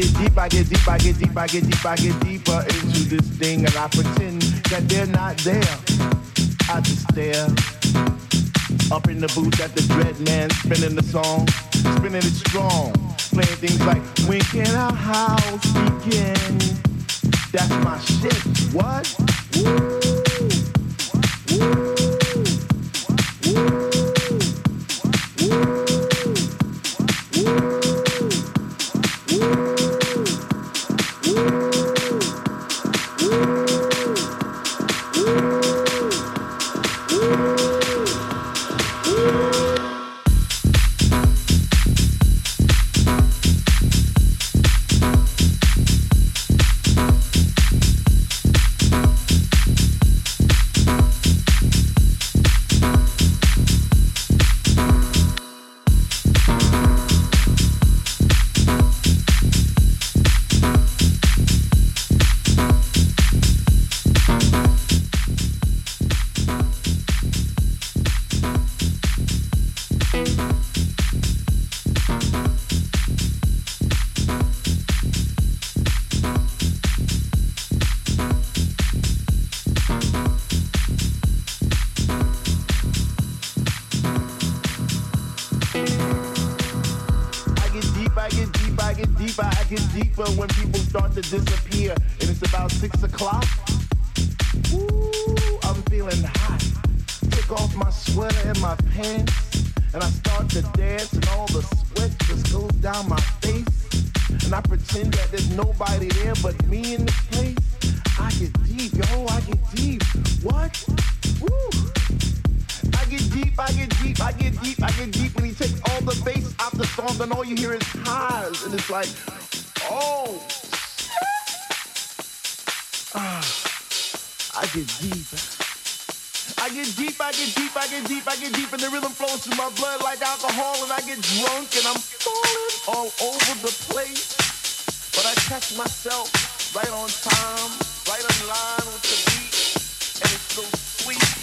get deep, I get deep, I get deep, I get deep, I get deeper into this thing, and I pretend that they're not there. I just stare up in the booth at the dread man spinning the song, spinning it strong, playing things like When can our house begin? That's my shit. What? Woo! Woo! stop the song, then all you hear is highs, and it's like, oh, ah, I get deep. I get deep, I get deep, I get deep, I get deep, and the rhythm flows through my blood like alcohol, and I get drunk, and I'm falling all over the place. But I catch myself right on time, right in line with the beat, and it's so sweet.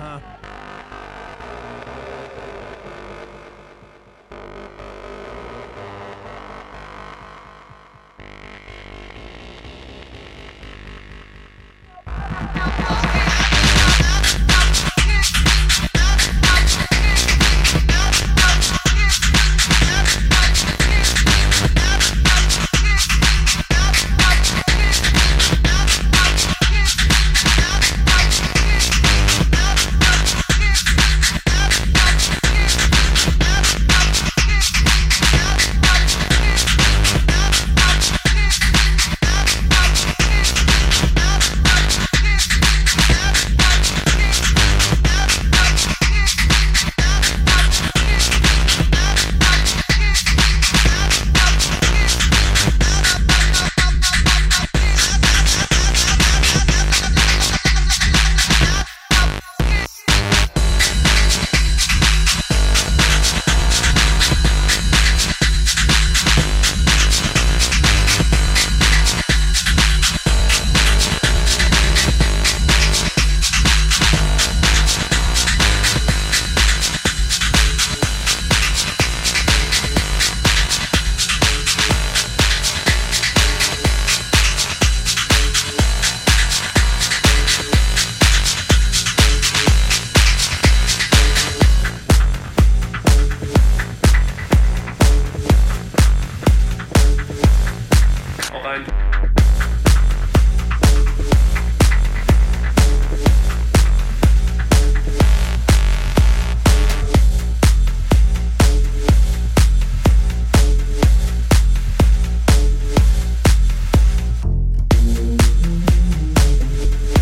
Uh-huh.